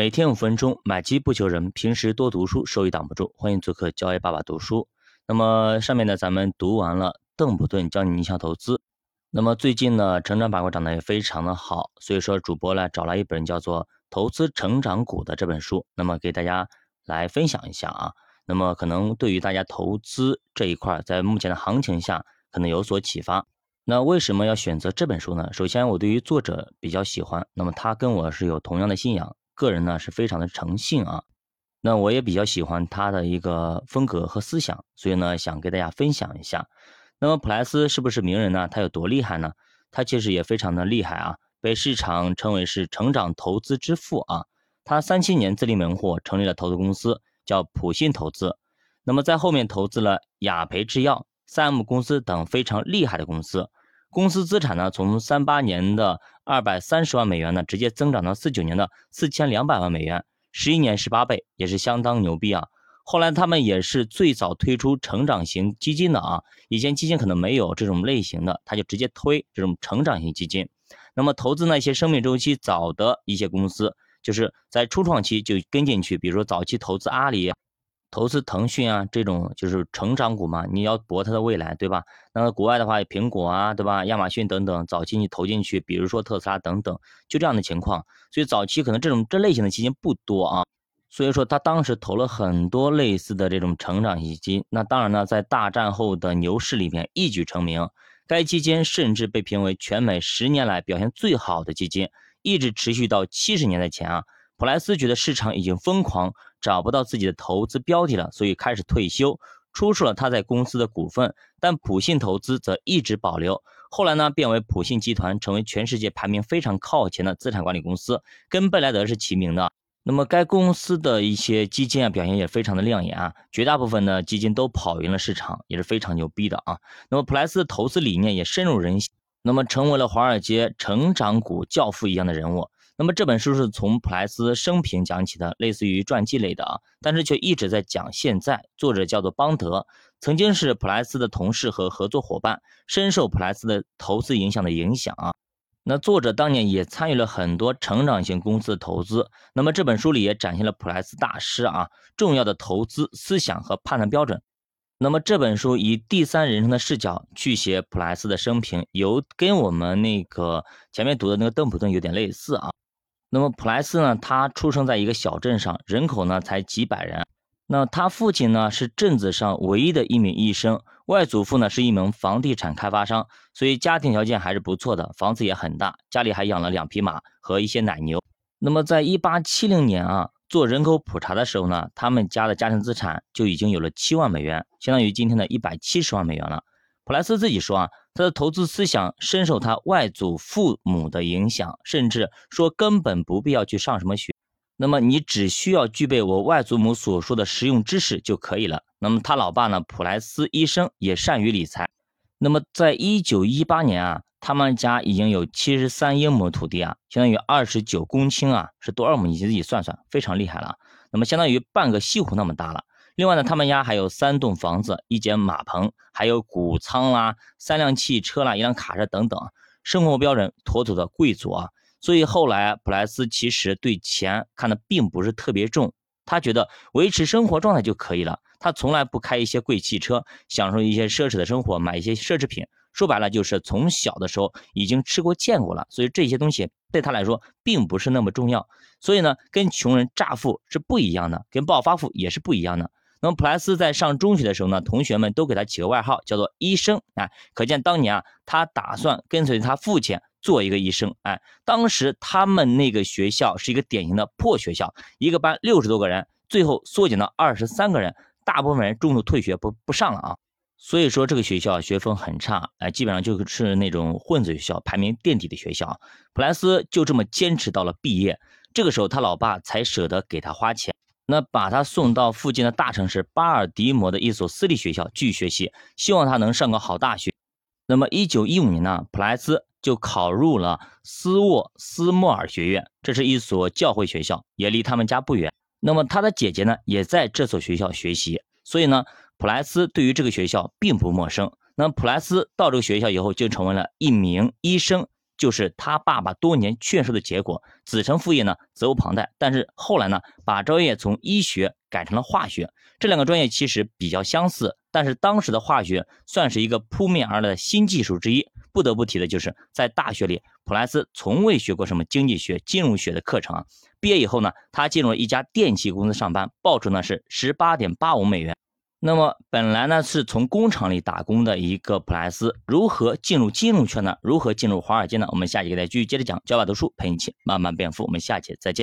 每天五分钟，买基不求人，平时多读书，收益挡不住。欢迎做客教 A 爸爸读书。那么上面呢，咱们读完了邓普顿教你逆向投资。那么最近呢，成长板块涨得也非常的好，所以说主播呢找了一本叫做《投资成长股》的这本书，那么给大家来分享一下啊。那么可能对于大家投资这一块，在目前的行情下，可能有所启发。那为什么要选择这本书呢？首先，我对于作者比较喜欢，那么他跟我是有同样的信仰，个人呢是非常的诚信啊。那我也比较喜欢他的一个风格和思想，所以呢想给大家分享一下。那么普莱斯是不是名人呢？他有多厉害呢？他其实也非常的厉害啊，被市场称为是成长投资之父啊。他三七年自立门户，成立了投资公司。叫普信投资，那么在后面投资了雅培制药、三 M 公司等非常厉害的公司，公司资产呢从三八年的二百三十万美元呢直接增长到四九年的四千两百万美元，十一年十八倍，也是相当牛逼啊。后来他们也是最早推出成长型基金的啊，以前基金可能没有这种类型的，他就直接推这种成长型基金，那么投资那些生命周期早的一些公司。就是在初创期就跟进去，比如说早期投资阿里、投资腾讯啊这种就是成长股嘛，你要博它的未来，对吧？那国外的话，苹果啊，对吧？亚马逊等等，早期你投进去，比如说特斯拉等等，就这样的情况。所以早期可能这种这类型的基金不多啊，所以说他当时投了很多类似的这种成长基金。那当然呢，在大战后的牛市里面一举成名，该基金甚至被评为全美十年来表现最好的基金。一直持续到七十年代前啊，普莱斯觉得市场已经疯狂，找不到自己的投资标的了，所以开始退休，出售了他在公司的股份。但普信投资则一直保留。后来呢，变为普信集团，成为全世界排名非常靠前的资产管理公司，跟贝莱德是齐名的。那么该公司的一些基金啊，表现也非常的亮眼啊，绝大部分的基金都跑赢了市场，也是非常牛逼的啊。那么普莱斯的投资理念也深入人心。那么成为了华尔街成长股教父一样的人物。那么这本书是从普莱斯生平讲起的，类似于传记类的啊，但是却一直在讲现在。作者叫做邦德，曾经是普莱斯的同事和合作伙伴，深受普莱斯的投资影响的影响啊。那作者当年也参与了很多成长型公司的投资。那么这本书里也展现了普莱斯大师啊重要的投资思想和判断标准。那么这本书以第三人称的视角去写普莱斯的生平，有跟我们那个前面读的那个邓普顿有点类似啊。那么普莱斯呢，他出生在一个小镇上，人口呢才几百人。那他父亲呢是镇子上唯一的一名医生，外祖父呢是一名房地产开发商，所以家庭条件还是不错的，房子也很大，家里还养了两匹马和一些奶牛。那么在一八七零年啊。做人口普查的时候呢，他们家的家庭资产就已经有了七万美元，相当于今天的一百七十万美元了。普莱斯自己说啊，他的投资思想深受他外祖父母的影响，甚至说根本不必要去上什么学，那么你只需要具备我外祖母所说的实用知识就可以了。那么他老爸呢，普莱斯医生也善于理财。那么在一九一八年啊。他们家已经有七十三英亩土地啊，相当于二十九公顷啊，是多少亩？你自己算算，非常厉害了。那么相当于半个西湖那么大了。另外呢，他们家还有三栋房子、一间马棚，还有谷仓啦、三辆汽车啦、一辆卡车等等，生活标准妥妥的贵族啊。所以后来普莱斯其实对钱看的并不是特别重，他觉得维持生活状态就可以了。他从来不开一些贵汽车，享受一些奢侈的生活，买一些奢侈品。说白了就是从小的时候已经吃过见过了，所以这些东西对他来说并不是那么重要。所以呢，跟穷人乍富是不一样的，跟暴发户也是不一样的。那么普莱斯在上中学的时候呢，同学们都给他起个外号，叫做医生。啊，可见当年啊，他打算跟随他父亲做一个医生。哎，当时他们那个学校是一个典型的破学校，一个班六十多个人，最后缩减到二十三个人，大部分人中途退学不不上了啊。所以说这个学校学风很差，哎，基本上就是那种混子学校，排名垫底的学校。普莱斯就这么坚持到了毕业，这个时候他老爸才舍得给他花钱，那把他送到附近的大城市巴尔的摩的一所私立学校继续学习，希望他能上个好大学。那么一九一五年呢，普莱斯就考入了斯沃斯莫尔学院，这是一所教会学校，也离他们家不远。那么他的姐姐呢，也在这所学校学习，所以呢。普莱斯对于这个学校并不陌生。那普莱斯到这个学校以后，就成为了一名医生，就是他爸爸多年劝说的结果。子承父业呢，责无旁贷。但是后来呢，把专业从医学改成了化学。这两个专业其实比较相似，但是当时的化学算是一个扑面而来的新技术之一。不得不提的就是在大学里，普莱斯从未学过什么经济学、金融学的课程啊。毕业以后呢，他进入了一家电器公司上班，报酬呢是十八点八五美元。那么本来呢是从工厂里打工的一个普莱斯，如何进入金融圈呢？如何进入华尔街呢？我们下节给大家继续接着讲，教法读书陪你一起慢慢变富。我们下期再见。